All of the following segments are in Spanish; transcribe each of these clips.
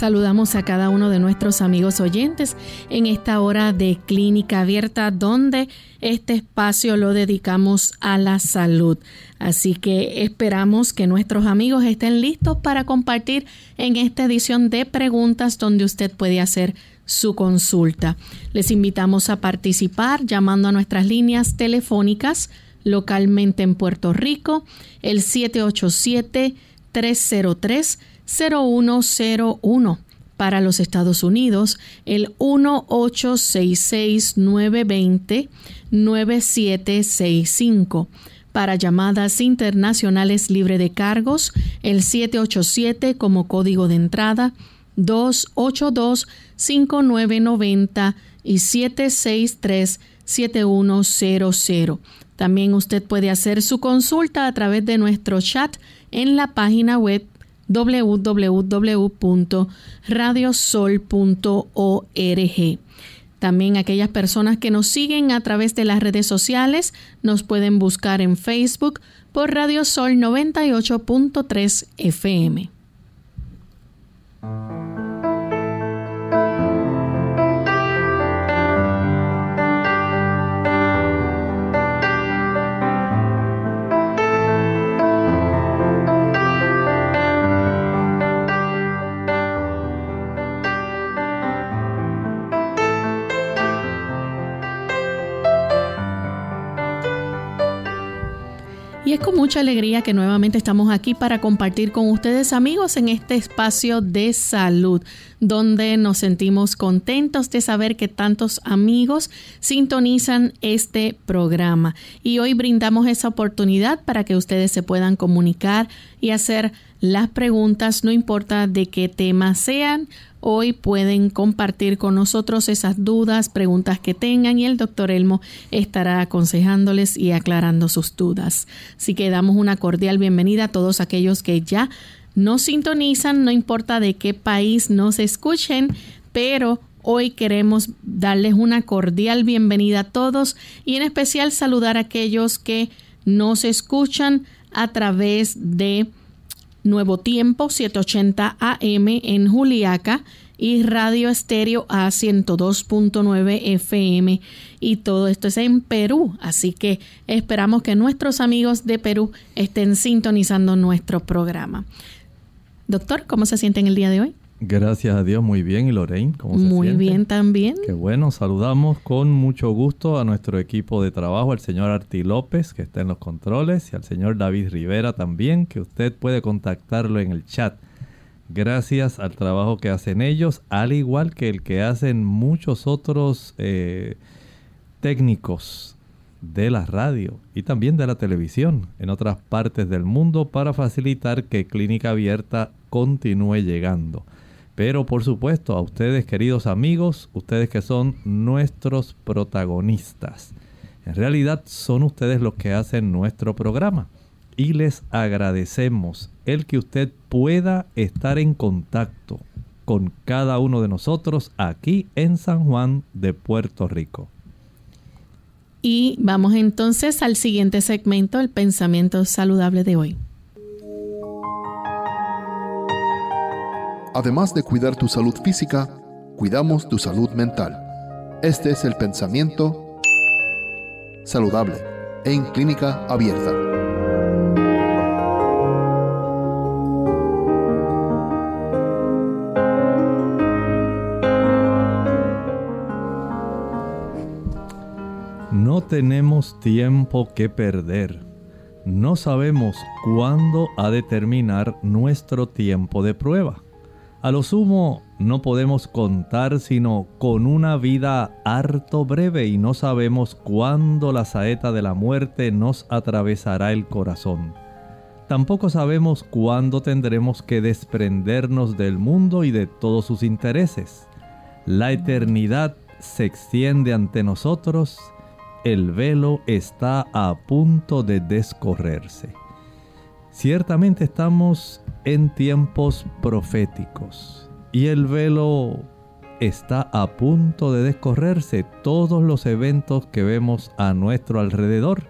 Saludamos a cada uno de nuestros amigos oyentes en esta hora de clínica abierta donde este espacio lo dedicamos a la salud. Así que esperamos que nuestros amigos estén listos para compartir en esta edición de preguntas donde usted puede hacer su consulta. Les invitamos a participar llamando a nuestras líneas telefónicas localmente en Puerto Rico, el 787 303 0101 para los Estados Unidos, el 1866-920-9765. Para llamadas internacionales libre de cargos, el 787 como código de entrada, 282-5990 y 763-7100. También usted puede hacer su consulta a través de nuestro chat en la página web www.radiosol.org. También aquellas personas que nos siguen a través de las redes sociales nos pueden buscar en Facebook por Radio Sol 98.3 FM. Y es con mucha alegría que nuevamente estamos aquí para compartir con ustedes amigos en este espacio de salud, donde nos sentimos contentos de saber que tantos amigos sintonizan este programa. Y hoy brindamos esa oportunidad para que ustedes se puedan comunicar y hacer las preguntas, no importa de qué tema sean Hoy pueden compartir con nosotros esas dudas, preguntas que tengan y el doctor Elmo estará aconsejándoles y aclarando sus dudas. Así que damos una cordial bienvenida a todos aquellos que ya nos sintonizan, no importa de qué país nos escuchen, pero hoy queremos darles una cordial bienvenida a todos y en especial saludar a aquellos que nos escuchan a través de Nuevo Tiempo 780 AM en Juliaca y Radio Estéreo A 102.9 FM y todo esto es en Perú, así que esperamos que nuestros amigos de Perú estén sintonizando nuestro programa. Doctor, ¿cómo se siente en el día de hoy? Gracias a Dios, muy bien. ¿Y Lorraine, cómo se Muy bien también. Qué bueno, saludamos con mucho gusto a nuestro equipo de trabajo, al señor Arti López, que está en los controles, y al señor David Rivera también, que usted puede contactarlo en el chat. Gracias al trabajo que hacen ellos, al igual que el que hacen muchos otros eh, técnicos de la radio y también de la televisión en otras partes del mundo para facilitar que Clínica Abierta continúe llegando. Pero por supuesto a ustedes queridos amigos, ustedes que son nuestros protagonistas. En realidad son ustedes los que hacen nuestro programa. Y les agradecemos el que usted pueda estar en contacto con cada uno de nosotros aquí en San Juan de Puerto Rico. Y vamos entonces al siguiente segmento, el pensamiento saludable de hoy. Además de cuidar tu salud física, cuidamos tu salud mental. Este es el pensamiento saludable en clínica abierta. No tenemos tiempo que perder. No sabemos cuándo ha de terminar nuestro tiempo de prueba. A lo sumo no podemos contar sino con una vida harto breve y no sabemos cuándo la saeta de la muerte nos atravesará el corazón. Tampoco sabemos cuándo tendremos que desprendernos del mundo y de todos sus intereses. La eternidad se extiende ante nosotros, el velo está a punto de descorrerse. Ciertamente estamos en tiempos proféticos y el velo está a punto de descorrerse. Todos los eventos que vemos a nuestro alrededor,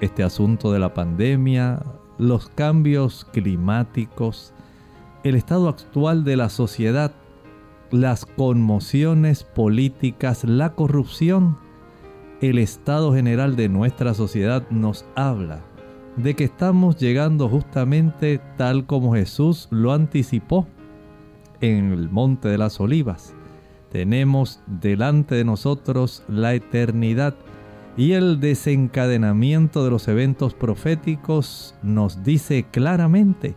este asunto de la pandemia, los cambios climáticos, el estado actual de la sociedad, las conmociones políticas, la corrupción, el estado general de nuestra sociedad nos habla de que estamos llegando justamente tal como Jesús lo anticipó en el Monte de las Olivas. Tenemos delante de nosotros la eternidad y el desencadenamiento de los eventos proféticos nos dice claramente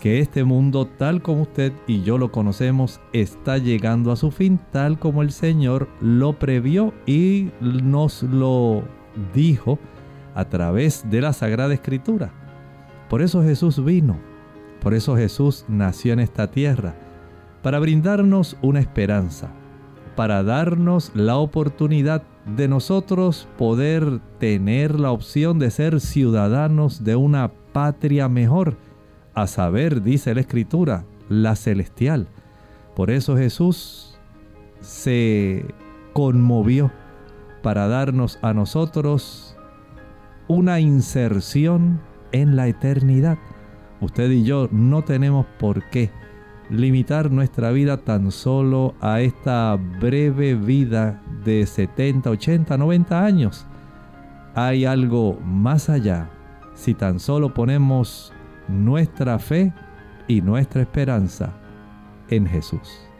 que este mundo tal como usted y yo lo conocemos está llegando a su fin tal como el Señor lo previó y nos lo dijo a través de la Sagrada Escritura. Por eso Jesús vino, por eso Jesús nació en esta tierra, para brindarnos una esperanza, para darnos la oportunidad de nosotros poder tener la opción de ser ciudadanos de una patria mejor, a saber, dice la Escritura, la celestial. Por eso Jesús se conmovió para darnos a nosotros una inserción en la eternidad. Usted y yo no tenemos por qué limitar nuestra vida tan solo a esta breve vida de 70, 80, 90 años. Hay algo más allá si tan solo ponemos nuestra fe y nuestra esperanza en Jesús.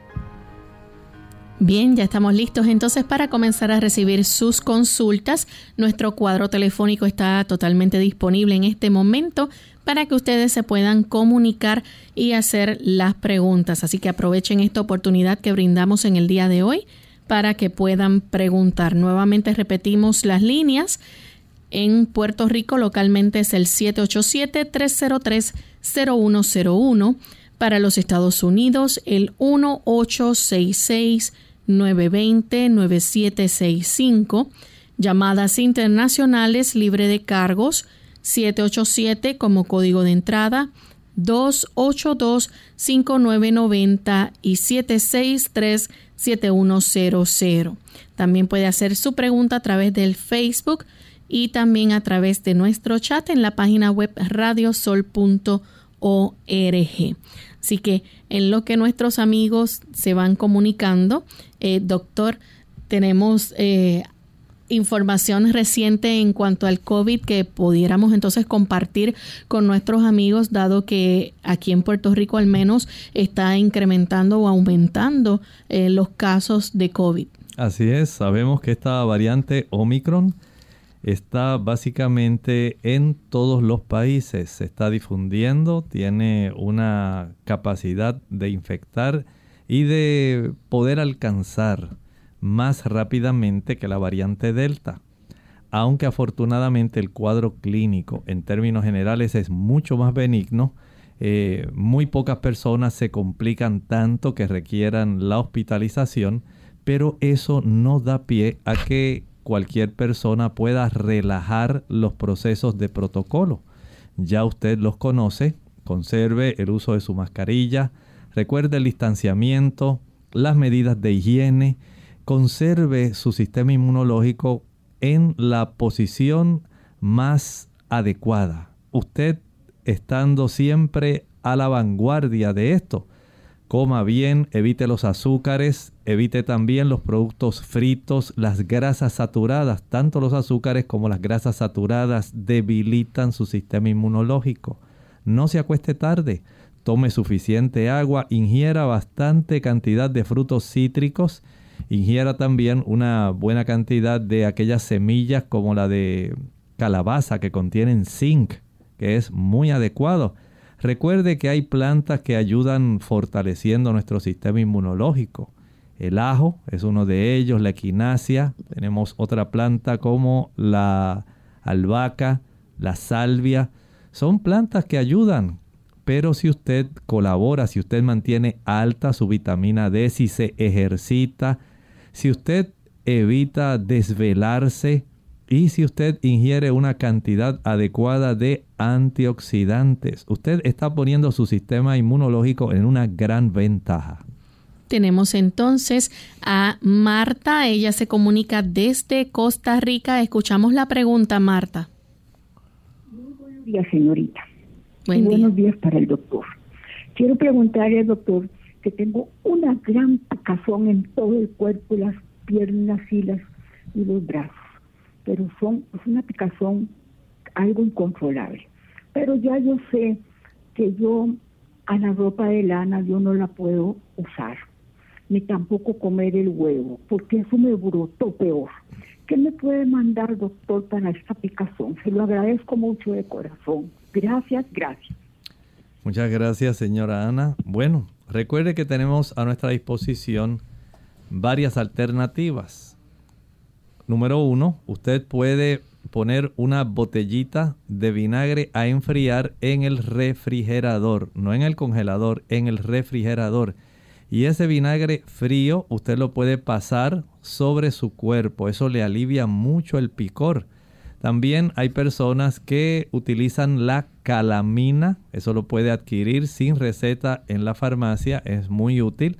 Bien, ya estamos listos entonces para comenzar a recibir sus consultas. Nuestro cuadro telefónico está totalmente disponible en este momento para que ustedes se puedan comunicar y hacer las preguntas. Así que aprovechen esta oportunidad que brindamos en el día de hoy para que puedan preguntar. Nuevamente repetimos las líneas. En Puerto Rico localmente es el 787-303-0101. Para los Estados Unidos el 1866-920-9765. Llamadas internacionales libre de cargos 787 como código de entrada, 282-5990 y 763-7100. También puede hacer su pregunta a través del Facebook y también a través de nuestro chat en la página web radiosol.org. Así que en lo que nuestros amigos se van comunicando, eh, doctor, tenemos eh, información reciente en cuanto al COVID que pudiéramos entonces compartir con nuestros amigos, dado que aquí en Puerto Rico al menos está incrementando o aumentando eh, los casos de COVID. Así es, sabemos que esta variante Omicron está básicamente en todos los países, se está difundiendo, tiene una capacidad de infectar y de poder alcanzar más rápidamente que la variante Delta. Aunque afortunadamente el cuadro clínico en términos generales es mucho más benigno, eh, muy pocas personas se complican tanto que requieran la hospitalización, pero eso no da pie a que cualquier persona pueda relajar los procesos de protocolo. Ya usted los conoce, conserve el uso de su mascarilla, recuerde el distanciamiento, las medidas de higiene, conserve su sistema inmunológico en la posición más adecuada. Usted estando siempre a la vanguardia de esto. Coma bien, evite los azúcares, evite también los productos fritos, las grasas saturadas. Tanto los azúcares como las grasas saturadas debilitan su sistema inmunológico. No se acueste tarde, tome suficiente agua, ingiera bastante cantidad de frutos cítricos Ingiera también una buena cantidad de aquellas semillas como la de calabaza que contienen zinc, que es muy adecuado. Recuerde que hay plantas que ayudan fortaleciendo nuestro sistema inmunológico. El ajo es uno de ellos, la equinacia. Tenemos otra planta como la albahaca, la salvia. Son plantas que ayudan, pero si usted colabora, si usted mantiene alta su vitamina D, si se ejercita, si usted evita desvelarse y si usted ingiere una cantidad adecuada de antioxidantes, usted está poniendo su sistema inmunológico en una gran ventaja. Tenemos entonces a Marta, ella se comunica desde Costa Rica. Escuchamos la pregunta, Marta. Muy buenos días, señorita. buenos días para el doctor. Quiero preguntarle al doctor que tengo una gran picazón en todo el cuerpo, las piernas y, las, y los brazos, pero son, es una picazón algo incontrolable. Pero ya yo sé que yo a la ropa de lana yo no la puedo usar, ni tampoco comer el huevo, porque eso me brotó peor. ¿Qué me puede mandar, doctor, para esta picazón? Se lo agradezco mucho de corazón. Gracias, gracias. Muchas gracias, señora Ana. Bueno, recuerde que tenemos a nuestra disposición varias alternativas. Número uno, usted puede poner una botellita de vinagre a enfriar en el refrigerador, no en el congelador, en el refrigerador. Y ese vinagre frío usted lo puede pasar sobre su cuerpo, eso le alivia mucho el picor. También hay personas que utilizan la calamina, eso lo puede adquirir sin receta en la farmacia, es muy útil.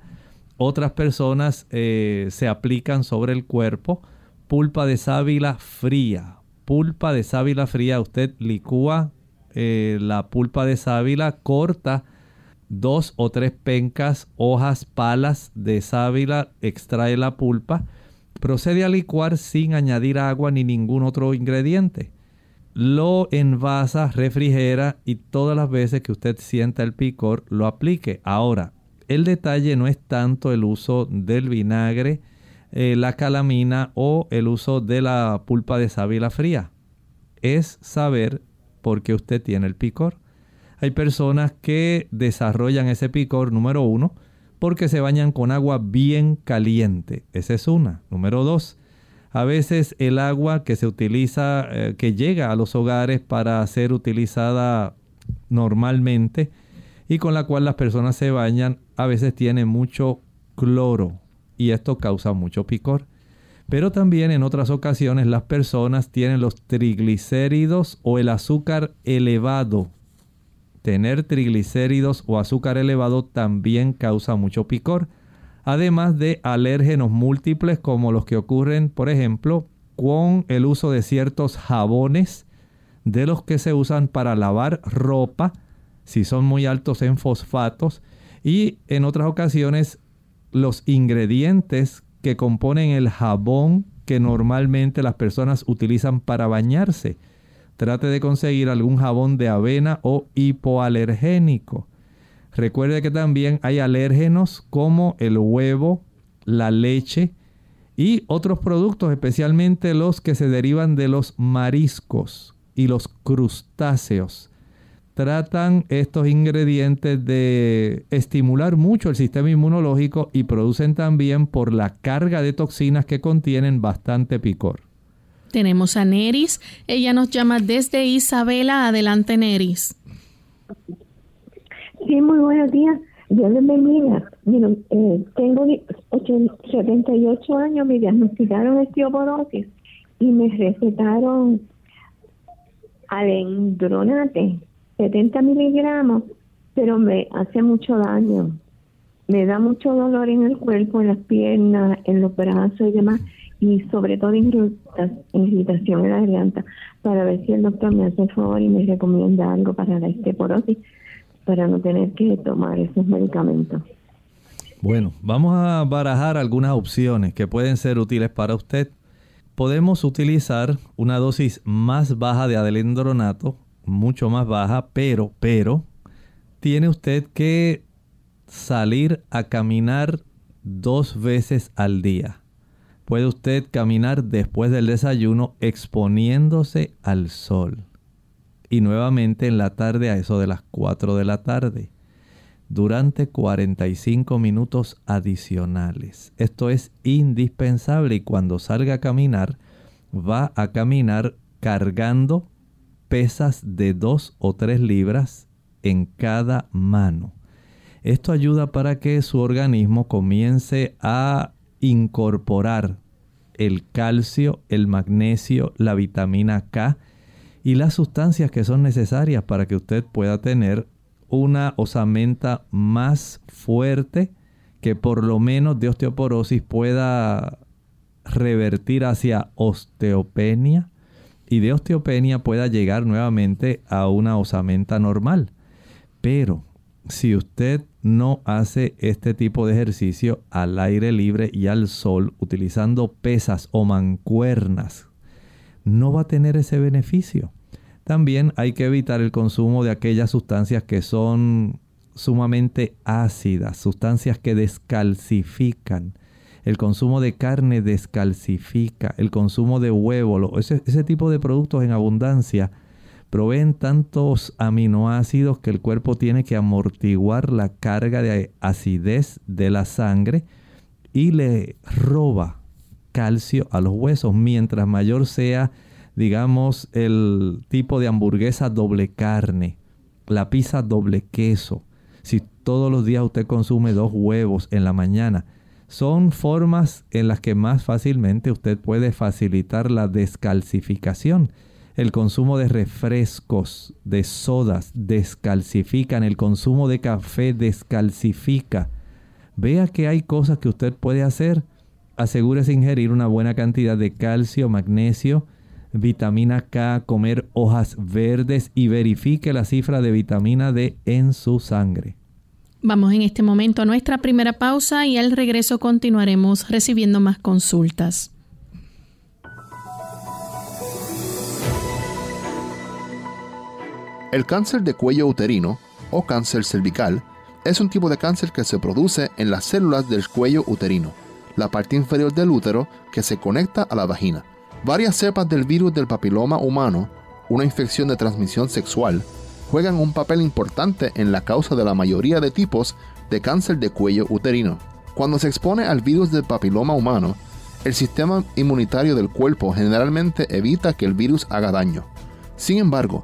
Otras personas eh, se aplican sobre el cuerpo pulpa de sábila fría. Pulpa de sábila fría, usted licúa eh, la pulpa de sábila, corta dos o tres pencas, hojas, palas de sábila, extrae la pulpa, procede a licuar sin añadir agua ni ningún otro ingrediente. Lo envasa, refrigera y todas las veces que usted sienta el picor lo aplique. Ahora, el detalle no es tanto el uso del vinagre, eh, la calamina o el uso de la pulpa de sábila fría. Es saber por qué usted tiene el picor. Hay personas que desarrollan ese picor, número uno, porque se bañan con agua bien caliente. Esa es una. Número dos, a veces el agua que se utiliza, eh, que llega a los hogares para ser utilizada normalmente y con la cual las personas se bañan, a veces tiene mucho cloro y esto causa mucho picor. Pero también en otras ocasiones las personas tienen los triglicéridos o el azúcar elevado tener triglicéridos o azúcar elevado también causa mucho picor, además de alérgenos múltiples como los que ocurren, por ejemplo, con el uso de ciertos jabones de los que se usan para lavar ropa, si son muy altos en fosfatos, y en otras ocasiones los ingredientes que componen el jabón que normalmente las personas utilizan para bañarse trate de conseguir algún jabón de avena o hipoalergénico. Recuerde que también hay alérgenos como el huevo, la leche y otros productos, especialmente los que se derivan de los mariscos y los crustáceos. Tratan estos ingredientes de estimular mucho el sistema inmunológico y producen también por la carga de toxinas que contienen bastante picor. Tenemos a Neris. Ella nos llama desde Isabela. Adelante, Neris. Sí, muy buenos días. Dios les bendiga. Eh, tengo 78 años, me diagnosticaron osteoporosis y me recetaron alendronate, 70 miligramos, pero me hace mucho daño. Me da mucho dolor en el cuerpo, en las piernas, en los brazos y demás y sobre todo irritación en la garganta para ver si el doctor me hace favor y me recomienda algo para la osteoporosis para no tener que tomar esos medicamentos. Bueno, vamos a barajar algunas opciones que pueden ser útiles para usted. Podemos utilizar una dosis más baja de adelendronato, mucho más baja, pero, pero, tiene usted que salir a caminar dos veces al día puede usted caminar después del desayuno exponiéndose al sol. Y nuevamente en la tarde a eso de las 4 de la tarde. Durante 45 minutos adicionales. Esto es indispensable y cuando salga a caminar va a caminar cargando pesas de 2 o 3 libras en cada mano. Esto ayuda para que su organismo comience a incorporar el calcio, el magnesio, la vitamina K y las sustancias que son necesarias para que usted pueda tener una osamenta más fuerte que por lo menos de osteoporosis pueda revertir hacia osteopenia y de osteopenia pueda llegar nuevamente a una osamenta normal. Pero si usted no hace este tipo de ejercicio al aire libre y al sol utilizando pesas o mancuernas, no va a tener ese beneficio. También hay que evitar el consumo de aquellas sustancias que son sumamente ácidas, sustancias que descalcifican. El consumo de carne descalcifica, el consumo de huevo, ese, ese tipo de productos en abundancia proveen tantos aminoácidos que el cuerpo tiene que amortiguar la carga de acidez de la sangre y le roba calcio a los huesos. Mientras mayor sea, digamos, el tipo de hamburguesa doble carne, la pizza doble queso, si todos los días usted consume dos huevos en la mañana, son formas en las que más fácilmente usted puede facilitar la descalcificación el consumo de refrescos, de sodas, descalcifican, el consumo de café descalcifica. Vea que hay cosas que usted puede hacer. Asegúrese ingerir una buena cantidad de calcio, magnesio, vitamina K, comer hojas verdes y verifique la cifra de vitamina D en su sangre. Vamos en este momento a nuestra primera pausa y al regreso continuaremos recibiendo más consultas. El cáncer de cuello uterino o cáncer cervical es un tipo de cáncer que se produce en las células del cuello uterino, la parte inferior del útero que se conecta a la vagina. Varias cepas del virus del papiloma humano, una infección de transmisión sexual, juegan un papel importante en la causa de la mayoría de tipos de cáncer de cuello uterino. Cuando se expone al virus del papiloma humano, el sistema inmunitario del cuerpo generalmente evita que el virus haga daño. Sin embargo,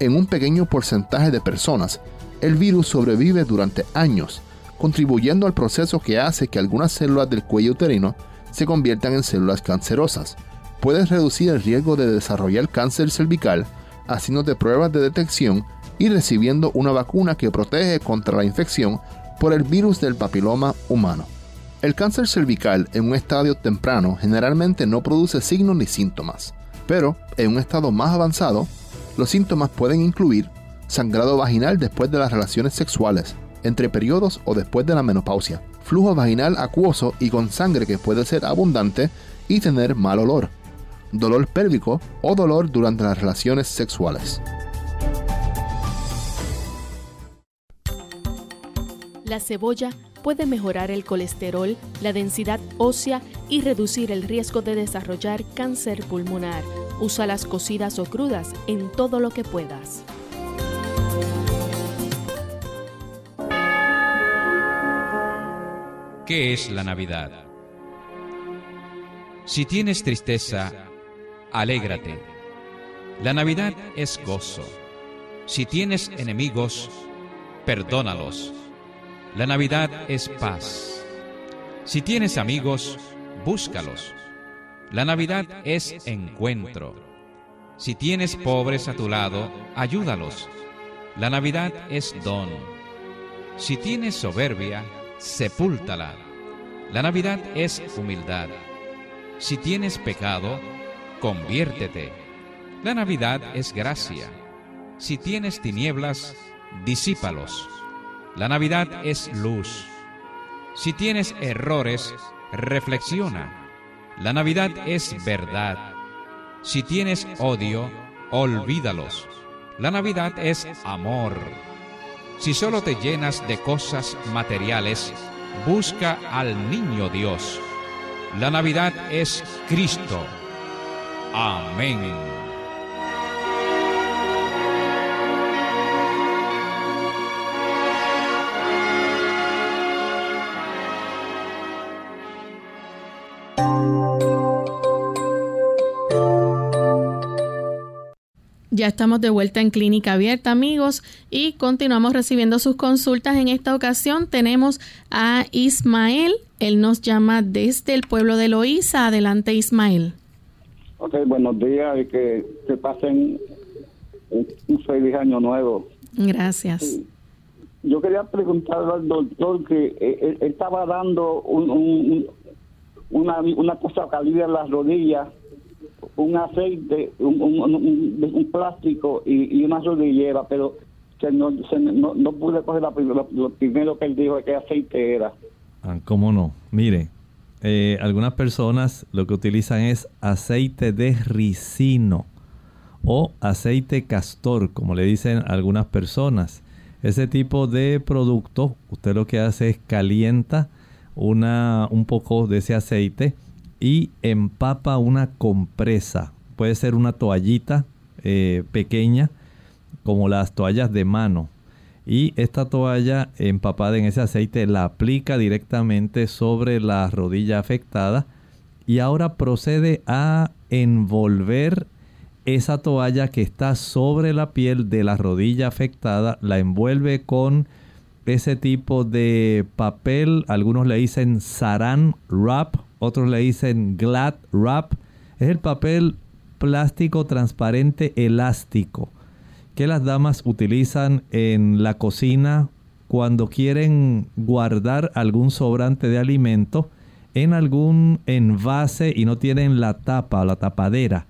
en un pequeño porcentaje de personas, el virus sobrevive durante años, contribuyendo al proceso que hace que algunas células del cuello uterino se conviertan en células cancerosas. Puedes reducir el riesgo de desarrollar cáncer cervical haciéndote pruebas de detección y recibiendo una vacuna que protege contra la infección por el virus del papiloma humano. El cáncer cervical en un estadio temprano generalmente no produce signos ni síntomas, pero en un estado más avanzado los síntomas pueden incluir sangrado vaginal después de las relaciones sexuales, entre periodos o después de la menopausia, flujo vaginal acuoso y con sangre que puede ser abundante y tener mal olor, dolor pélvico o dolor durante las relaciones sexuales. La cebolla puede mejorar el colesterol, la densidad ósea y reducir el riesgo de desarrollar cáncer pulmonar. Usa las cocidas o crudas en todo lo que puedas. ¿Qué es la Navidad? Si tienes tristeza, alégrate. La Navidad es gozo. Si tienes enemigos, perdónalos. La Navidad es paz. Si tienes amigos, búscalos. La Navidad es encuentro. Si tienes pobres a tu lado, ayúdalos. La Navidad es don. Si tienes soberbia, sepúltala. La Navidad es humildad. Si tienes pecado, conviértete. La Navidad es gracia. Si tienes tinieblas, disípalos. La Navidad es luz. Si tienes errores, reflexiona. La Navidad es verdad. Si tienes odio, olvídalos. La Navidad es amor. Si solo te llenas de cosas materiales, busca al niño Dios. La Navidad es Cristo. Amén. Ya estamos de vuelta en Clínica Abierta, amigos, y continuamos recibiendo sus consultas. En esta ocasión tenemos a Ismael. Él nos llama desde el pueblo de Loíza. Adelante, Ismael. Ok, buenos días y que, que pasen un, feliz año nuevo. Gracias. Yo quería preguntarle al doctor que eh, él, estaba dando un, una, una cosa calida en las rodillas un aceite, un, un, plástico y, una rodillera, pero no, no, pude coger la, lo, primero que él dijo que aceite era. Ah, ¿Cómo no? Mire, eh, algunas personas lo que utilizan es aceite de ricino o aceite castor, como le dicen algunas personas. Ese tipo de producto, usted lo que hace es calienta una, un poco de ese aceite y empapa una compresa. Puede ser una toallita eh, pequeña, como las toallas de mano. Y esta toalla empapada en ese aceite la aplica directamente sobre la rodilla afectada. Y ahora procede a envolver esa toalla que está sobre la piel de la rodilla afectada. La envuelve con ese tipo de papel. Algunos le dicen saran wrap otros le dicen Glad Wrap. Es el papel plástico transparente elástico que las damas utilizan en la cocina cuando quieren guardar algún sobrante de alimento en algún envase y no tienen la tapa o la tapadera.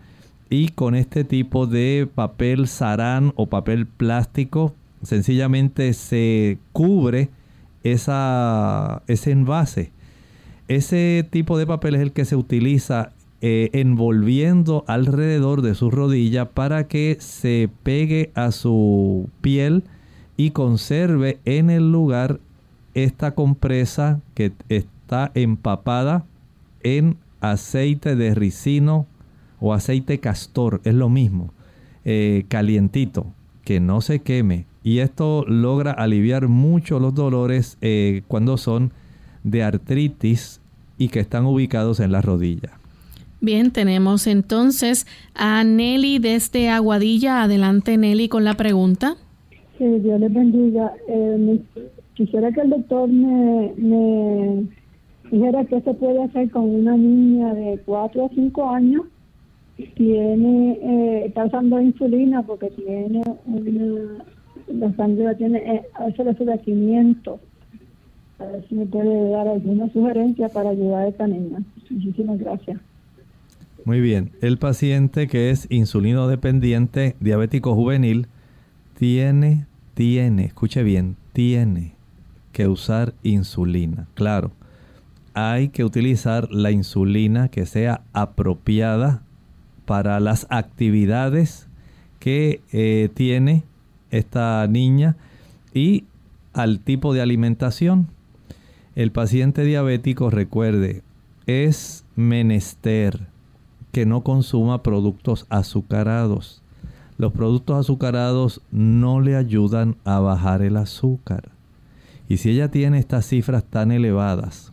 Y con este tipo de papel sarán o papel plástico, sencillamente se cubre esa, ese envase ese tipo de papel es el que se utiliza eh, envolviendo alrededor de su rodilla para que se pegue a su piel y conserve en el lugar esta compresa que está empapada en aceite de ricino o aceite castor, es lo mismo, eh, calientito, que no se queme. Y esto logra aliviar mucho los dolores eh, cuando son de artritis y que están ubicados en la rodilla. Bien, tenemos entonces a Nelly desde Aguadilla. Adelante, Nelly, con la pregunta. Sí, Dios les bendiga. Eh, quisiera que el doctor me, me dijera qué se puede hacer con una niña de 4 a 5 años tiene eh, está usando insulina porque tiene una la sangre tiene eh, a veces le 500 a ver si me puede dar alguna sugerencia para ayudar a esta niña. Muchísimas gracias. Muy bien. El paciente que es insulino dependiente, diabético juvenil, tiene, tiene, escuche bien, tiene que usar insulina. Claro, hay que utilizar la insulina que sea apropiada para las actividades que eh, tiene esta niña y al tipo de alimentación. El paciente diabético, recuerde, es menester que no consuma productos azucarados. Los productos azucarados no le ayudan a bajar el azúcar. Y si ella tiene estas cifras tan elevadas,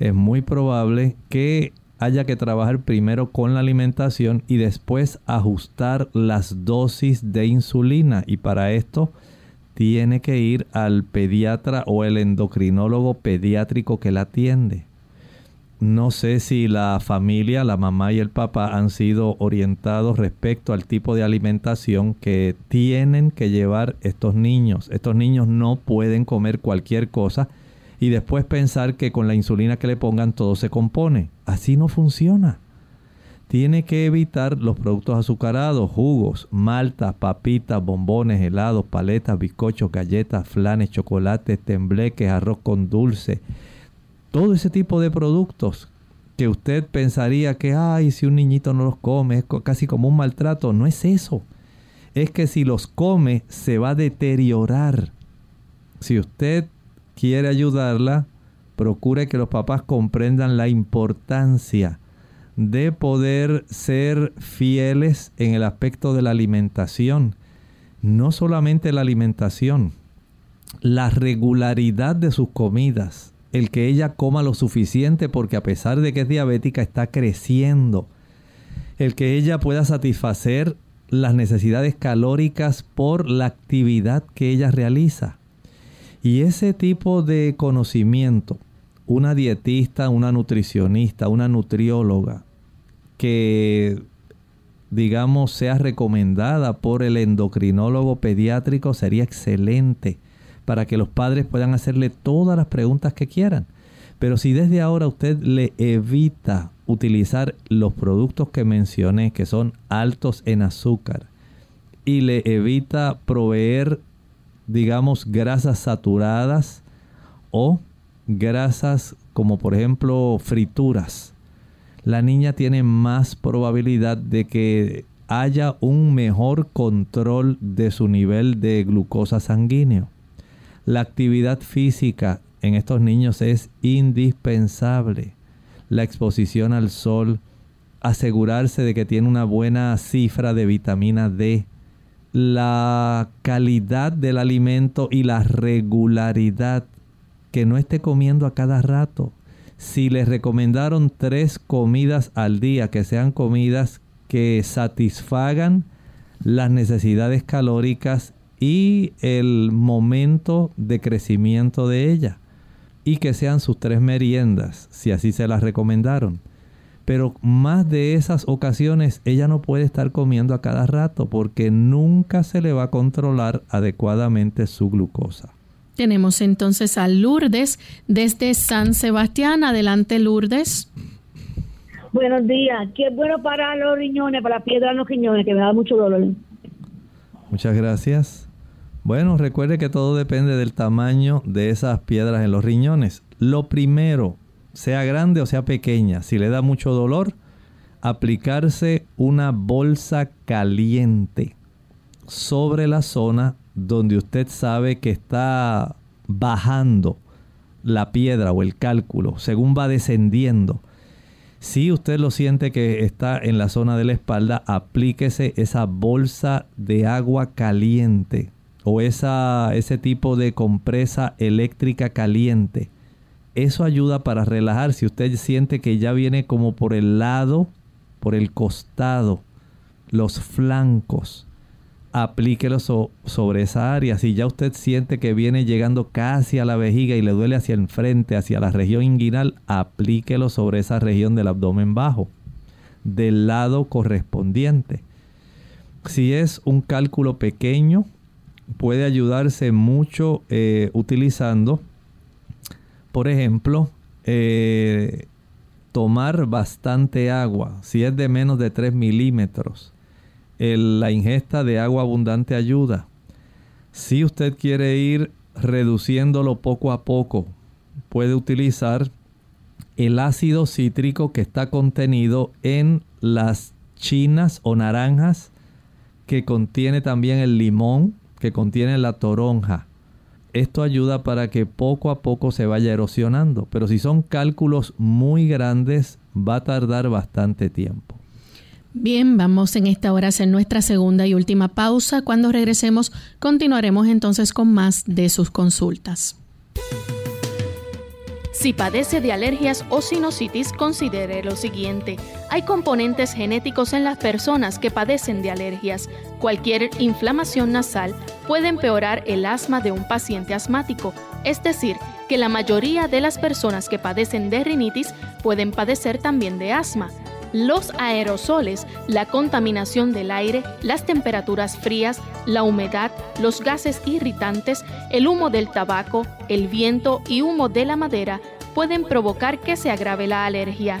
es muy probable que haya que trabajar primero con la alimentación y después ajustar las dosis de insulina. Y para esto tiene que ir al pediatra o el endocrinólogo pediátrico que la atiende. No sé si la familia, la mamá y el papá han sido orientados respecto al tipo de alimentación que tienen que llevar estos niños. Estos niños no pueden comer cualquier cosa y después pensar que con la insulina que le pongan todo se compone. Así no funciona tiene que evitar los productos azucarados, jugos, maltas, papitas, bombones, helados, paletas, bizcochos, galletas, flanes, chocolates, tembleques, arroz con dulce. Todo ese tipo de productos que usted pensaría que, ay, si un niñito no los come, es casi como un maltrato. No es eso. Es que si los come, se va a deteriorar. Si usted quiere ayudarla, procure que los papás comprendan la importancia de poder ser fieles en el aspecto de la alimentación. No solamente la alimentación, la regularidad de sus comidas, el que ella coma lo suficiente porque a pesar de que es diabética está creciendo, el que ella pueda satisfacer las necesidades calóricas por la actividad que ella realiza. Y ese tipo de conocimiento, una dietista, una nutricionista, una nutrióloga, que digamos sea recomendada por el endocrinólogo pediátrico sería excelente para que los padres puedan hacerle todas las preguntas que quieran. Pero si desde ahora usted le evita utilizar los productos que mencioné, que son altos en azúcar, y le evita proveer, digamos, grasas saturadas o grasas como por ejemplo frituras, la niña tiene más probabilidad de que haya un mejor control de su nivel de glucosa sanguíneo. La actividad física en estos niños es indispensable. La exposición al sol, asegurarse de que tiene una buena cifra de vitamina D, la calidad del alimento y la regularidad, que no esté comiendo a cada rato. Si les recomendaron tres comidas al día, que sean comidas que satisfagan las necesidades calóricas y el momento de crecimiento de ella. Y que sean sus tres meriendas, si así se las recomendaron. Pero más de esas ocasiones ella no puede estar comiendo a cada rato porque nunca se le va a controlar adecuadamente su glucosa. Tenemos entonces a Lourdes desde San Sebastián. Adelante, Lourdes. Buenos días. ¿Qué es bueno para los riñones, para la piedra en los riñones, que me da mucho dolor? Muchas gracias. Bueno, recuerde que todo depende del tamaño de esas piedras en los riñones. Lo primero, sea grande o sea pequeña, si le da mucho dolor, aplicarse una bolsa caliente sobre la zona donde usted sabe que está bajando la piedra o el cálculo según va descendiendo. Si usted lo siente que está en la zona de la espalda, aplíquese esa bolsa de agua caliente o esa, ese tipo de compresa eléctrica caliente. Eso ayuda para relajar. Si usted siente que ya viene como por el lado, por el costado, los flancos, aplíquelo sobre esa área. Si ya usted siente que viene llegando casi a la vejiga y le duele hacia el frente, hacia la región inguinal, aplíquelo sobre esa región del abdomen bajo, del lado correspondiente. Si es un cálculo pequeño, puede ayudarse mucho eh, utilizando, por ejemplo, eh, tomar bastante agua, si es de menos de 3 milímetros. La ingesta de agua abundante ayuda. Si usted quiere ir reduciéndolo poco a poco, puede utilizar el ácido cítrico que está contenido en las chinas o naranjas, que contiene también el limón, que contiene la toronja. Esto ayuda para que poco a poco se vaya erosionando, pero si son cálculos muy grandes va a tardar bastante tiempo. Bien, vamos en esta hora a hacer nuestra segunda y última pausa. Cuando regresemos continuaremos entonces con más de sus consultas. Si padece de alergias o sinusitis, considere lo siguiente. Hay componentes genéticos en las personas que padecen de alergias. Cualquier inflamación nasal puede empeorar el asma de un paciente asmático, es decir, que la mayoría de las personas que padecen de rinitis pueden padecer también de asma. Los aerosoles, la contaminación del aire, las temperaturas frías, la humedad, los gases irritantes, el humo del tabaco, el viento y humo de la madera pueden provocar que se agrave la alergia.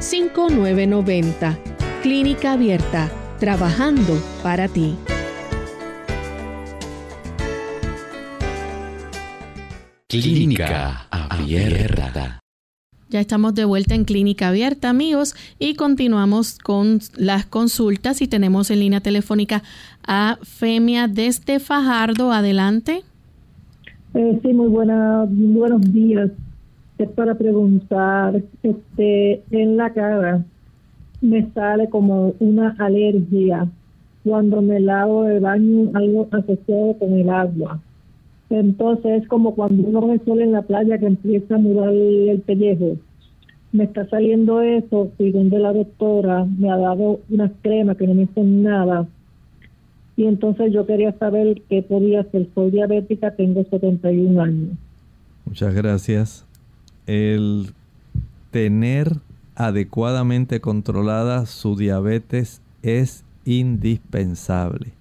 5990. Clínica Abierta, trabajando para ti. Clínica Abierta. Ya estamos de vuelta en Clínica Abierta, amigos, y continuamos con las consultas y tenemos en línea telefónica a Femia desde Fajardo. Adelante. Eh, sí, muy, buena, buenos días es para preguntar, este, en la cara me sale como una alergia cuando me lavo el baño, algo asociado con el agua. Entonces es como cuando uno resuelve en la playa que empieza a mudar el pellejo. Me está saliendo eso y donde la doctora me ha dado unas cremas que no me hacen nada. Y entonces yo quería saber qué podía hacer. Soy diabética, tengo 71 años. Muchas gracias el tener adecuadamente controlada su diabetes es indispensable.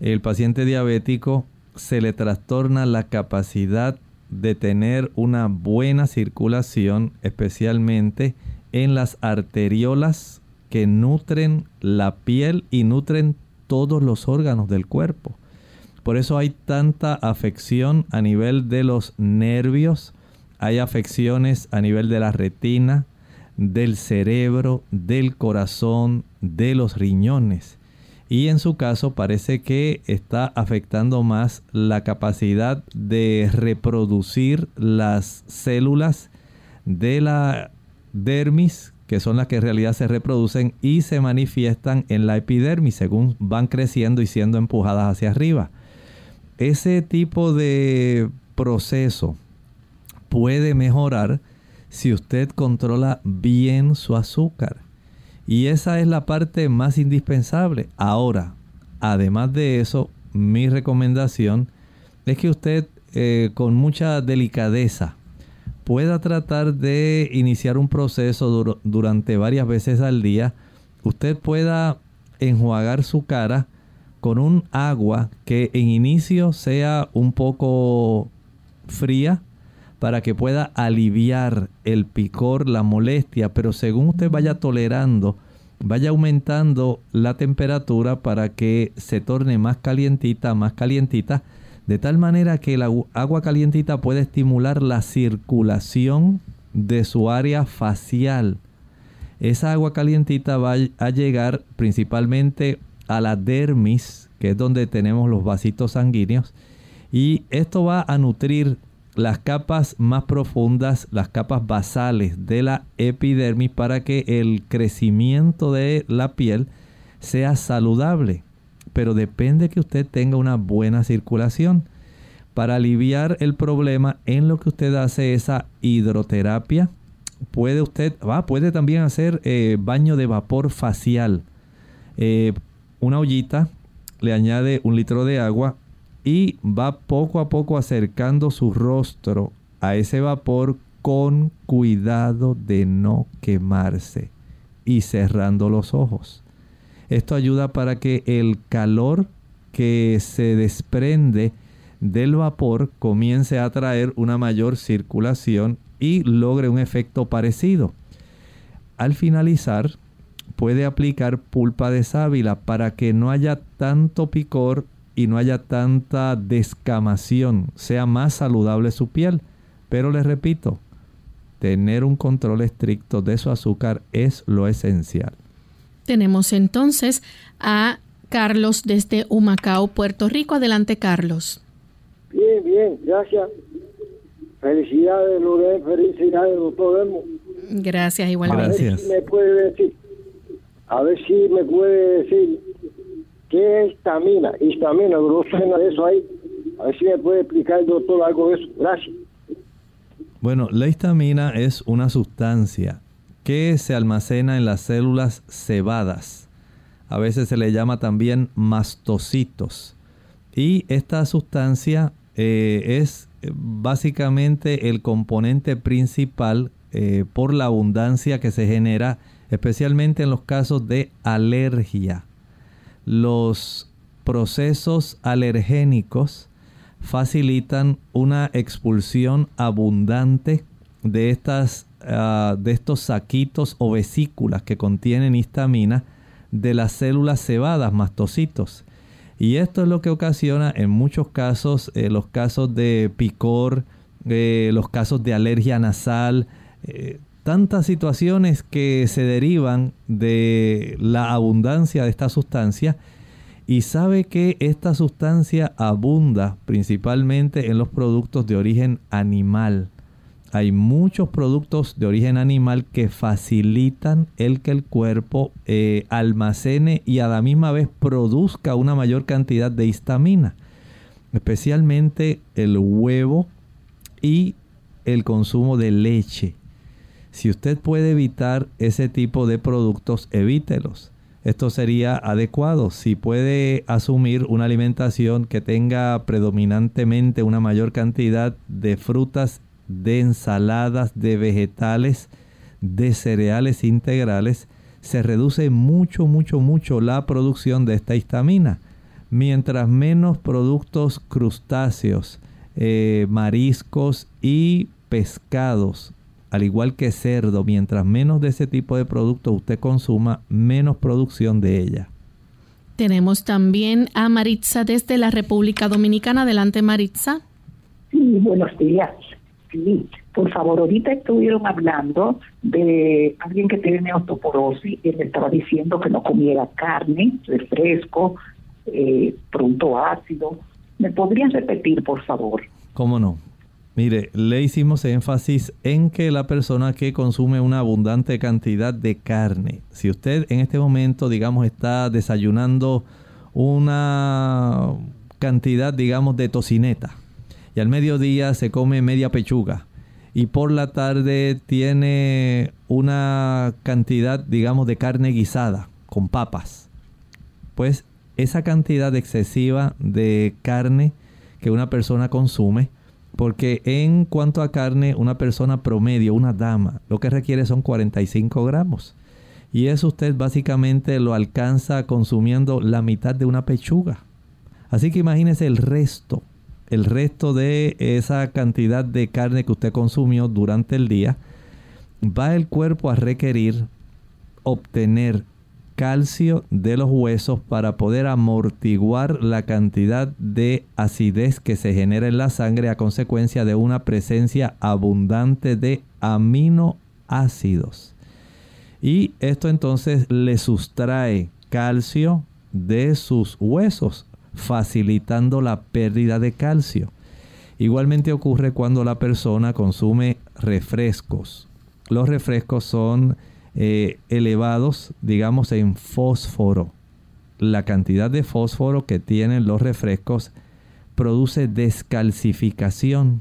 El paciente diabético se le trastorna la capacidad de tener una buena circulación, especialmente en las arteriolas que nutren la piel y nutren todos los órganos del cuerpo. Por eso hay tanta afección a nivel de los nervios, hay afecciones a nivel de la retina, del cerebro, del corazón, de los riñones. Y en su caso parece que está afectando más la capacidad de reproducir las células de la dermis, que son las que en realidad se reproducen y se manifiestan en la epidermis según van creciendo y siendo empujadas hacia arriba. Ese tipo de proceso puede mejorar si usted controla bien su azúcar. Y esa es la parte más indispensable. Ahora, además de eso, mi recomendación es que usted eh, con mucha delicadeza pueda tratar de iniciar un proceso durante varias veces al día. Usted pueda enjuagar su cara con un agua que en inicio sea un poco fría para que pueda aliviar el picor, la molestia, pero según usted vaya tolerando, vaya aumentando la temperatura para que se torne más calientita, más calientita, de tal manera que el agua calientita puede estimular la circulación de su área facial. Esa agua calientita va a llegar principalmente a la dermis, que es donde tenemos los vasitos sanguíneos, y esto va a nutrir las capas más profundas, las capas basales de la epidermis para que el crecimiento de la piel sea saludable. Pero depende que usted tenga una buena circulación. Para aliviar el problema, en lo que usted hace esa hidroterapia, puede usted, va, puede también hacer eh, baño de vapor facial. Eh, una ollita, le añade un litro de agua, y va poco a poco acercando su rostro a ese vapor con cuidado de no quemarse y cerrando los ojos. Esto ayuda para que el calor que se desprende del vapor comience a traer una mayor circulación y logre un efecto parecido. Al finalizar, puede aplicar pulpa de sábila para que no haya tanto picor y no haya tanta descamación, sea más saludable su piel. Pero les repito, tener un control estricto de su azúcar es lo esencial. Tenemos entonces a Carlos desde Humacao, Puerto Rico. Adelante, Carlos. Bien, bien, gracias. Felicidades, Lourdes, felicidades, doctor Elmo. Gracias, igualmente. A ver si me puede decir, a ver si me puede decir qué es histamina, histamina, no suena de eso ahí. A ver si me puede explicar el doctor algo de eso. Gracias. Bueno, la histamina es una sustancia que se almacena en las células cebadas. A veces se le llama también mastocitos. Y esta sustancia eh, es básicamente el componente principal eh, por la abundancia que se genera, especialmente en los casos de alergia. Los procesos alergénicos facilitan una expulsión abundante de, estas, ah, de estos saquitos o vesículas que contienen histamina de las células cebadas, mastocitos. Y esto es lo que ocasiona en muchos casos, eh, los casos de picor, eh, los casos de alergia nasal, eh, tantas situaciones que se derivan de la abundancia de esta sustancia. Y sabe que esta sustancia abunda principalmente en los productos de origen animal hay muchos productos de origen animal que facilitan el que el cuerpo eh, almacene y a la misma vez produzca una mayor cantidad de histamina, especialmente el huevo y el consumo de leche. Si usted puede evitar ese tipo de productos, evítelos. Esto sería adecuado. Si puede asumir una alimentación que tenga predominantemente una mayor cantidad de frutas de ensaladas, de vegetales, de cereales integrales, se reduce mucho, mucho, mucho la producción de esta histamina. Mientras menos productos crustáceos, eh, mariscos y pescados, al igual que cerdo, mientras menos de ese tipo de productos usted consuma, menos producción de ella. Tenemos también a Maritza desde la República Dominicana. Adelante, Maritza. Sí, buenos días. Sí, por favor, ahorita estuvieron hablando de alguien que tiene osteoporosis y le estaba diciendo que no comiera carne, refresco, eh, pronto ácido. ¿Me podrían repetir, por favor? ¿Cómo no? Mire, le hicimos énfasis en que la persona que consume una abundante cantidad de carne, si usted en este momento, digamos, está desayunando una cantidad, digamos, de tocineta, y al mediodía se come media pechuga y por la tarde tiene una cantidad, digamos, de carne guisada con papas. Pues esa cantidad excesiva de carne que una persona consume, porque en cuanto a carne, una persona promedio, una dama, lo que requiere son 45 gramos. Y eso usted básicamente lo alcanza consumiendo la mitad de una pechuga. Así que imagínese el resto el resto de esa cantidad de carne que usted consumió durante el día, va el cuerpo a requerir obtener calcio de los huesos para poder amortiguar la cantidad de acidez que se genera en la sangre a consecuencia de una presencia abundante de aminoácidos. Y esto entonces le sustrae calcio de sus huesos facilitando la pérdida de calcio. Igualmente ocurre cuando la persona consume refrescos. Los refrescos son eh, elevados, digamos, en fósforo. La cantidad de fósforo que tienen los refrescos produce descalcificación.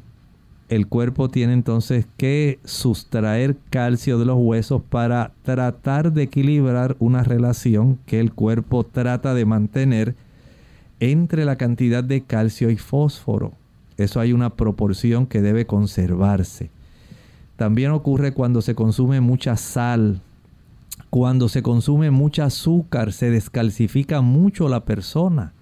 El cuerpo tiene entonces que sustraer calcio de los huesos para tratar de equilibrar una relación que el cuerpo trata de mantener entre la cantidad de calcio y fósforo. Eso hay una proporción que debe conservarse. También ocurre cuando se consume mucha sal, cuando se consume mucha azúcar, se descalcifica mucho la persona.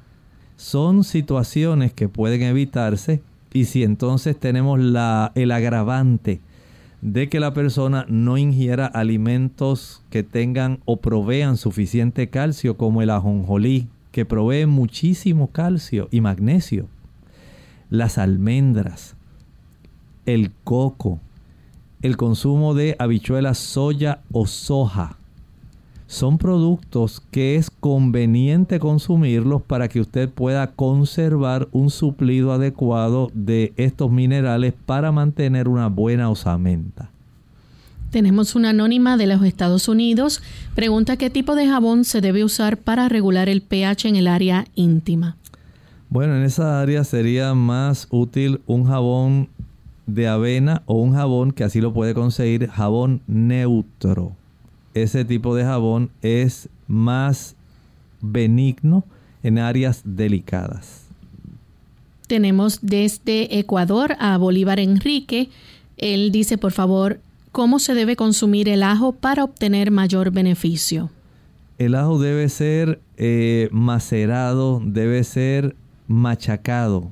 Son situaciones que pueden evitarse y si entonces tenemos el agravante de que la persona no ingiera alimentos que tengan o provean suficiente calcio como el ajonjolí, que provee muchísimo calcio y magnesio. Las almendras, el coco, el consumo de habichuelas soya o soja. Son productos que es conveniente consumirlos para que usted pueda conservar un suplido adecuado de estos minerales para mantener una buena osamenta. Tenemos una anónima de los Estados Unidos. Pregunta qué tipo de jabón se debe usar para regular el pH en el área íntima. Bueno, en esa área sería más útil un jabón de avena o un jabón que así lo puede conseguir, jabón neutro. Ese tipo de jabón es más benigno en áreas delicadas. Tenemos desde Ecuador a Bolívar Enrique. Él dice, por favor, ¿cómo se debe consumir el ajo para obtener mayor beneficio? El ajo debe ser eh, macerado, debe ser machacado.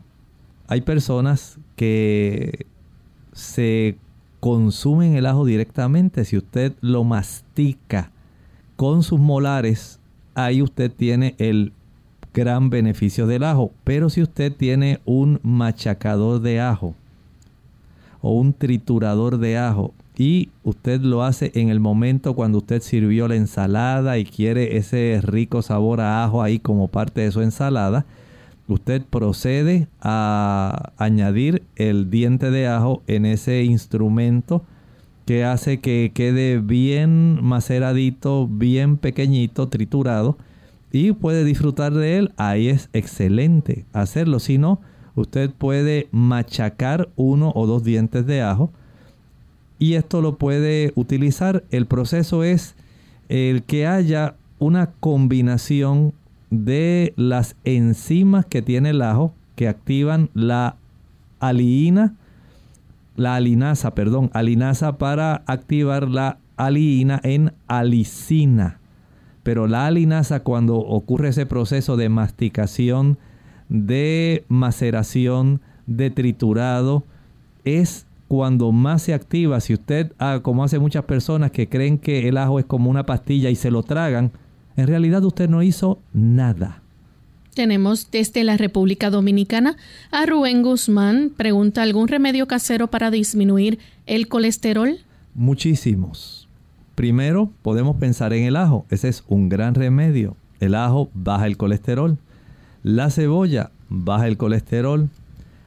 Hay personas que se consumen el ajo directamente. Si usted lo mastica con sus molares, ahí usted tiene el gran beneficio del ajo. Pero si usted tiene un machacador de ajo o un triturador de ajo y usted lo hace en el momento cuando usted sirvió la ensalada y quiere ese rico sabor a ajo ahí como parte de su ensalada, usted procede a añadir el diente de ajo en ese instrumento que hace que quede bien maceradito, bien pequeñito, triturado y puede disfrutar de él. Ahí es excelente hacerlo. Si no, usted puede machacar uno o dos dientes de ajo y esto lo puede utilizar. El proceso es el que haya una combinación de las enzimas que tiene el ajo que activan la aliina, la alinasa, perdón, alinasa para activar la aliina en alicina. Pero la alinasa cuando ocurre ese proceso de masticación, de maceración, de triturado, es cuando más se activa. Si usted, ah, como hace muchas personas que creen que el ajo es como una pastilla y se lo tragan, en realidad usted no hizo nada. Tenemos desde la República Dominicana a Rubén Guzmán. Pregunta, ¿algún remedio casero para disminuir el colesterol? Muchísimos. Primero, podemos pensar en el ajo. Ese es un gran remedio. El ajo baja el colesterol. La cebolla baja el colesterol.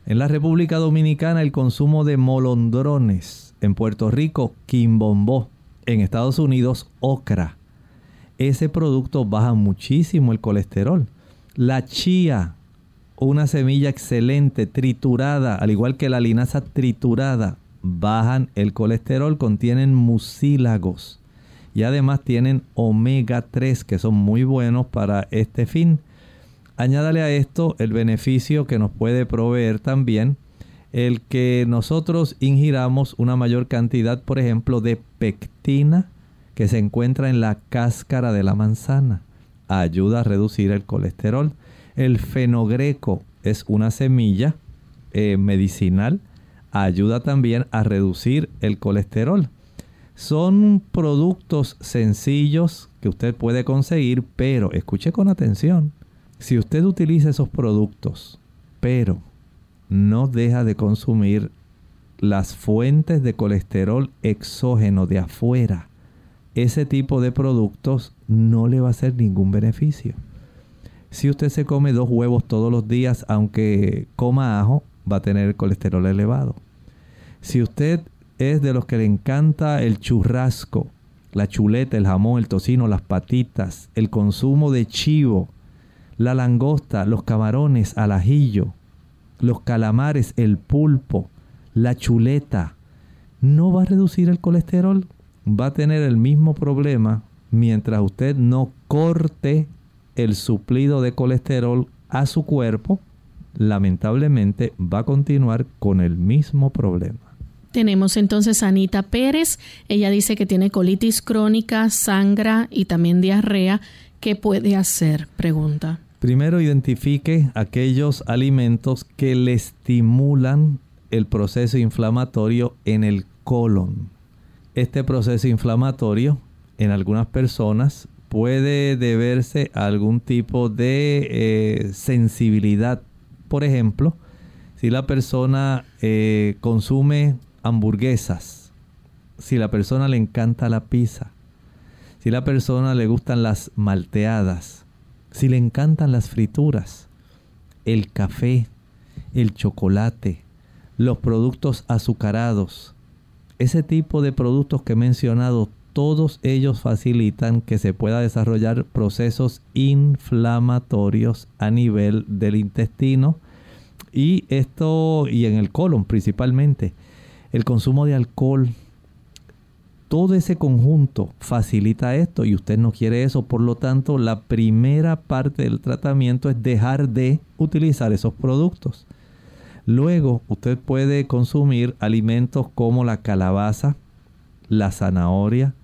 En la República Dominicana el consumo de molondrones. En Puerto Rico, quimbombó. En Estados Unidos, ocra ese producto baja muchísimo el colesterol. La chía, una semilla excelente, triturada, al igual que la linaza triturada, bajan el colesterol, contienen mucílagos y además tienen omega 3 que son muy buenos para este fin. Añádale a esto el beneficio que nos puede proveer también el que nosotros ingiramos una mayor cantidad, por ejemplo, de pectina que se encuentra en la cáscara de la manzana. Ayuda a reducir el colesterol. El fenogreco es una semilla eh, medicinal. Ayuda también a reducir el colesterol. Son productos sencillos que usted puede conseguir, pero escuche con atención. Si usted utiliza esos productos, pero no deja de consumir las fuentes de colesterol exógeno de afuera, ese tipo de productos no le va a hacer ningún beneficio. Si usted se come dos huevos todos los días, aunque coma ajo, va a tener el colesterol elevado. Si usted es de los que le encanta el churrasco, la chuleta, el jamón, el tocino, las patitas, el consumo de chivo, la langosta, los camarones al ajillo, los calamares, el pulpo, la chuleta, ¿no va a reducir el colesterol? Va a tener el mismo problema mientras usted no corte el suplido de colesterol a su cuerpo, lamentablemente va a continuar con el mismo problema. Tenemos entonces a Anita Pérez. Ella dice que tiene colitis crónica, sangra y también diarrea. ¿Qué puede hacer? Pregunta. Primero identifique aquellos alimentos que le estimulan el proceso inflamatorio en el colon. Este proceso inflamatorio en algunas personas puede deberse a algún tipo de eh, sensibilidad. Por ejemplo, si la persona eh, consume hamburguesas, si la persona le encanta la pizza, si la persona le gustan las malteadas, si le encantan las frituras, el café, el chocolate, los productos azucarados, ese tipo de productos que he mencionado, todos ellos facilitan que se pueda desarrollar procesos inflamatorios a nivel del intestino y esto y en el colon principalmente. El consumo de alcohol, todo ese conjunto facilita esto y usted no quiere eso. Por lo tanto, la primera parte del tratamiento es dejar de utilizar esos productos. Luego, usted puede consumir alimentos como la calabaza, la zanahoria,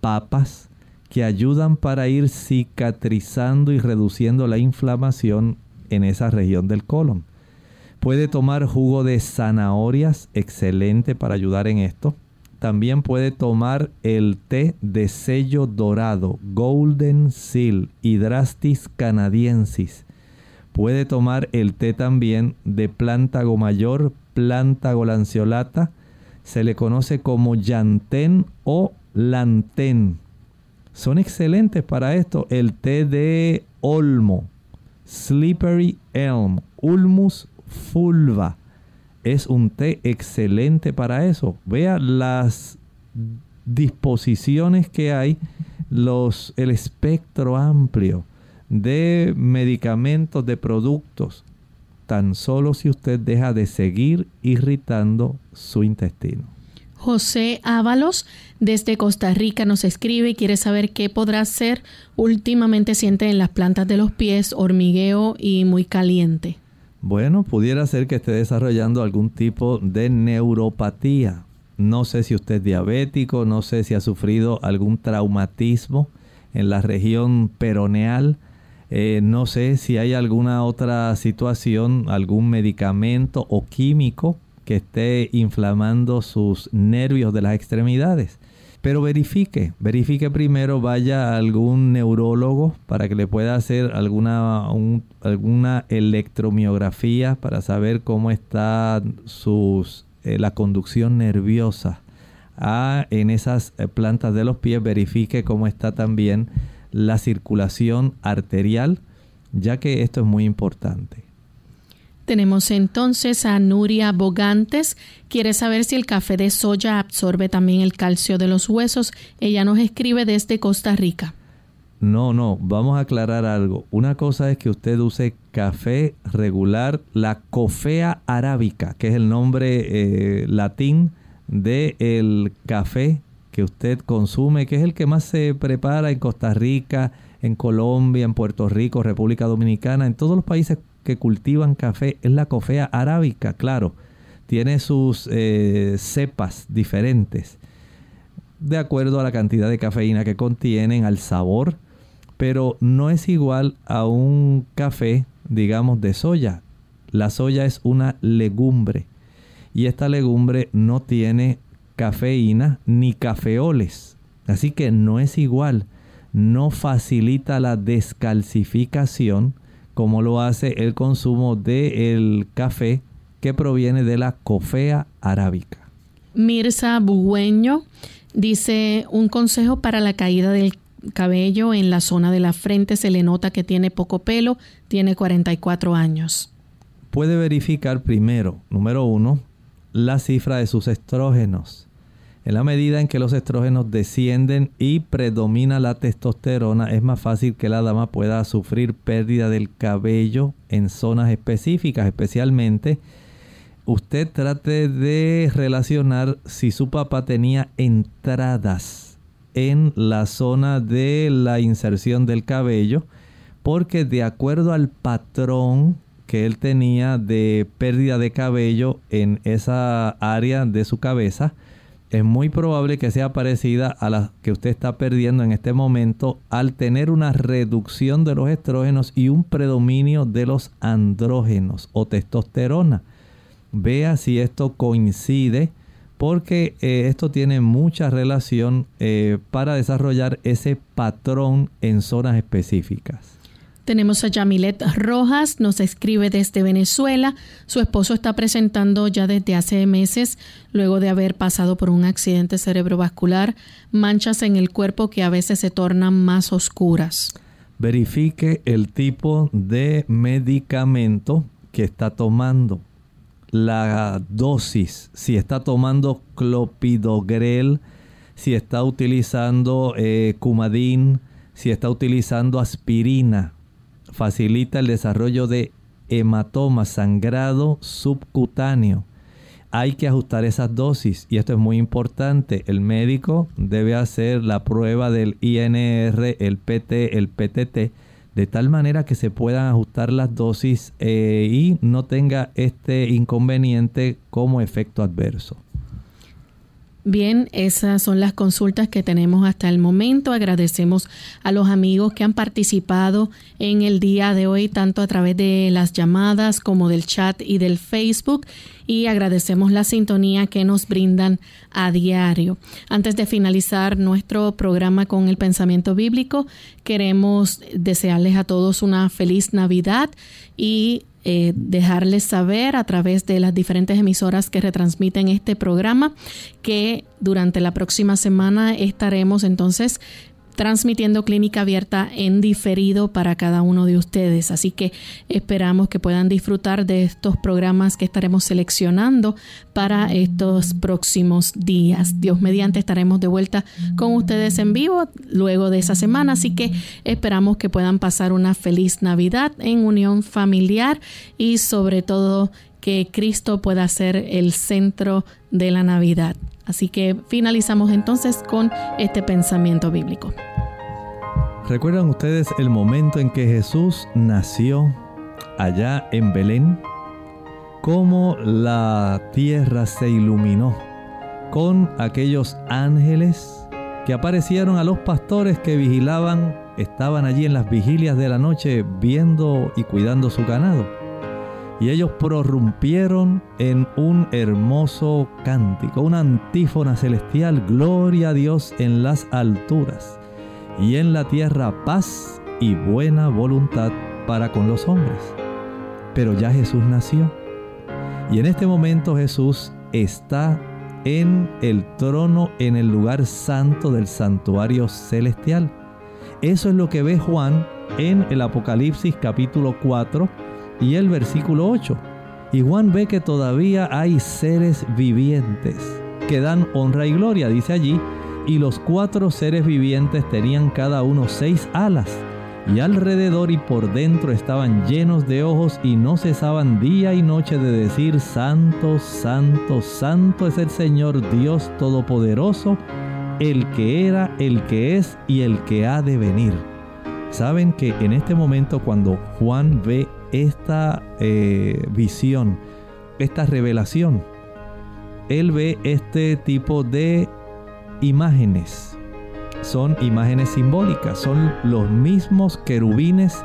papas, que ayudan para ir cicatrizando y reduciendo la inflamación en esa región del colon. Puede tomar jugo de zanahorias, excelente para ayudar en esto también puede tomar el té de sello dorado, Golden Seal, Hydrastis canadiensis. Puede tomar el té también de plántago mayor, plántago lanceolata. Se le conoce como llantén o lantén. Son excelentes para esto. El té de olmo, slippery elm, ulmus fulva es un té excelente para eso. Vea las disposiciones que hay, los, el espectro amplio de medicamentos, de productos, tan solo si usted deja de seguir irritando su intestino. José Ábalos desde Costa Rica nos escribe y quiere saber qué podrá hacer. Últimamente siente en las plantas de los pies hormigueo y muy caliente. Bueno, pudiera ser que esté desarrollando algún tipo de neuropatía. No sé si usted es diabético, no sé si ha sufrido algún traumatismo en la región peroneal. Eh, no sé si hay alguna otra situación, algún medicamento o químico que esté inflamando sus nervios de las extremidades. Pero verifique, verifique primero, vaya a algún neurólogo para que le pueda hacer alguna, alguna electromiografía para saber cómo está sus, eh, la conducción nerviosa ah, en esas eh, plantas de los pies. Verifique cómo está también la circulación arterial, ya que esto es muy importante. Tenemos entonces a Nuria Bogantes. Quiere saber si el café de soya absorbe también el calcio de los huesos. Ella nos escribe desde Costa Rica. No, no, vamos a aclarar algo. Una cosa es que usted use café regular, la cofea arábica, que es el nombre eh, latín del el café que usted consume, que es el que más se prepara en Costa Rica, en Colombia, en Puerto Rico, República Dominicana, en todos los países que cultivan café es la cofea arábica, claro. Tiene sus eh, cepas diferentes de acuerdo a la cantidad de cafeína que contienen, al sabor, pero no es igual a un café, digamos, de soya. La soya es una legumbre y esta legumbre no tiene cafeína ni cafeoles, así que no es igual, no facilita la descalcificación como lo hace el consumo del café que proviene de la cofea arábica. Mirza Bugüeño dice un consejo para la caída del cabello en la zona de la frente. Se le nota que tiene poco pelo, tiene 44 años. Puede verificar primero, número uno, la cifra de sus estrógenos. En la medida en que los estrógenos descienden y predomina la testosterona, es más fácil que la dama pueda sufrir pérdida del cabello en zonas específicas, especialmente usted trate de relacionar si su papá tenía entradas en la zona de la inserción del cabello, porque de acuerdo al patrón que él tenía de pérdida de cabello en esa área de su cabeza, es muy probable que sea parecida a la que usted está perdiendo en este momento al tener una reducción de los estrógenos y un predominio de los andrógenos o testosterona. Vea si esto coincide porque eh, esto tiene mucha relación eh, para desarrollar ese patrón en zonas específicas. Tenemos a Yamilet Rojas, nos escribe desde Venezuela. Su esposo está presentando ya desde hace meses, luego de haber pasado por un accidente cerebrovascular, manchas en el cuerpo que a veces se tornan más oscuras. Verifique el tipo de medicamento que está tomando, la dosis, si está tomando clopidogrel, si está utilizando eh, cumadín, si está utilizando aspirina facilita el desarrollo de hematoma, sangrado subcutáneo. Hay que ajustar esas dosis y esto es muy importante. El médico debe hacer la prueba del INR, el PT, el PTT, de tal manera que se puedan ajustar las dosis eh, y no tenga este inconveniente como efecto adverso. Bien, esas son las consultas que tenemos hasta el momento. Agradecemos a los amigos que han participado en el día de hoy, tanto a través de las llamadas como del chat y del Facebook. Y agradecemos la sintonía que nos brindan a diario. Antes de finalizar nuestro programa con el pensamiento bíblico, queremos desearles a todos una feliz Navidad y eh, dejarles saber a través de las diferentes emisoras que retransmiten este programa que durante la próxima semana estaremos entonces transmitiendo clínica abierta en diferido para cada uno de ustedes. Así que esperamos que puedan disfrutar de estos programas que estaremos seleccionando para estos próximos días. Dios mediante estaremos de vuelta con ustedes en vivo luego de esa semana, así que esperamos que puedan pasar una feliz Navidad en unión familiar y sobre todo que Cristo pueda ser el centro de la Navidad. Así que finalizamos entonces con este pensamiento bíblico. ¿Recuerdan ustedes el momento en que Jesús nació allá en Belén? Cómo la tierra se iluminó con aquellos ángeles que aparecieron a los pastores que vigilaban, estaban allí en las vigilias de la noche viendo y cuidando su ganado y ellos prorrumpieron en un hermoso cántico, una antífona celestial, gloria a Dios en las alturas y en la tierra paz y buena voluntad para con los hombres. Pero ya Jesús nació y en este momento Jesús está en el trono, en el lugar santo del santuario celestial. Eso es lo que ve Juan en el Apocalipsis capítulo 4 y el versículo 8. Y Juan ve que todavía hay seres vivientes que dan honra y gloria, dice allí, y los cuatro seres vivientes tenían cada uno seis alas, y alrededor y por dentro estaban llenos de ojos y no cesaban día y noche de decir, Santo, Santo, Santo es el Señor Dios Todopoderoso, el que era, el que es y el que ha de venir. Saben que en este momento cuando Juan ve esta eh, visión, esta revelación. Él ve este tipo de imágenes. Son imágenes simbólicas, son los mismos querubines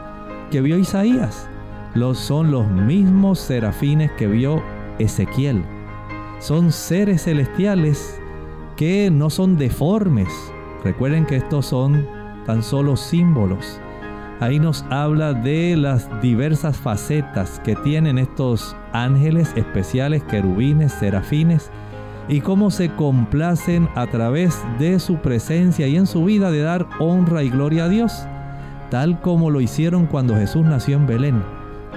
que vio Isaías. Los, son los mismos serafines que vio Ezequiel. Son seres celestiales que no son deformes. Recuerden que estos son tan solo símbolos. Ahí nos habla de las diversas facetas que tienen estos ángeles especiales, querubines, serafines, y cómo se complacen a través de su presencia y en su vida de dar honra y gloria a Dios, tal como lo hicieron cuando Jesús nació en Belén.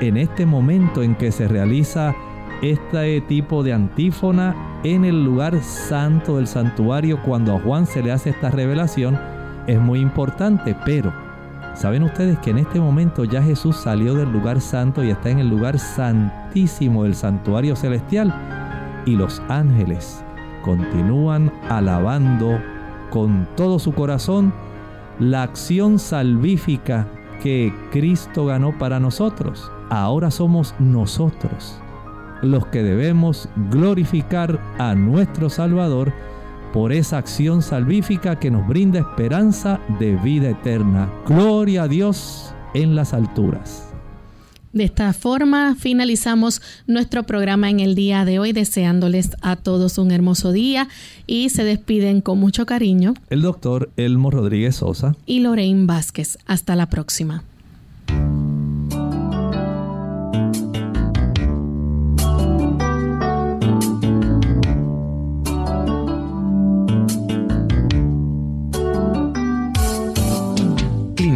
En este momento en que se realiza este tipo de antífona en el lugar santo del santuario, cuando a Juan se le hace esta revelación, es muy importante, pero ¿Saben ustedes que en este momento ya Jesús salió del lugar santo y está en el lugar santísimo del santuario celestial? Y los ángeles continúan alabando con todo su corazón la acción salvífica que Cristo ganó para nosotros. Ahora somos nosotros los que debemos glorificar a nuestro Salvador por esa acción salvífica que nos brinda esperanza de vida eterna. Gloria a Dios en las alturas. De esta forma finalizamos nuestro programa en el día de hoy deseándoles a todos un hermoso día y se despiden con mucho cariño el doctor Elmo Rodríguez Sosa y Lorraine Vázquez. Hasta la próxima.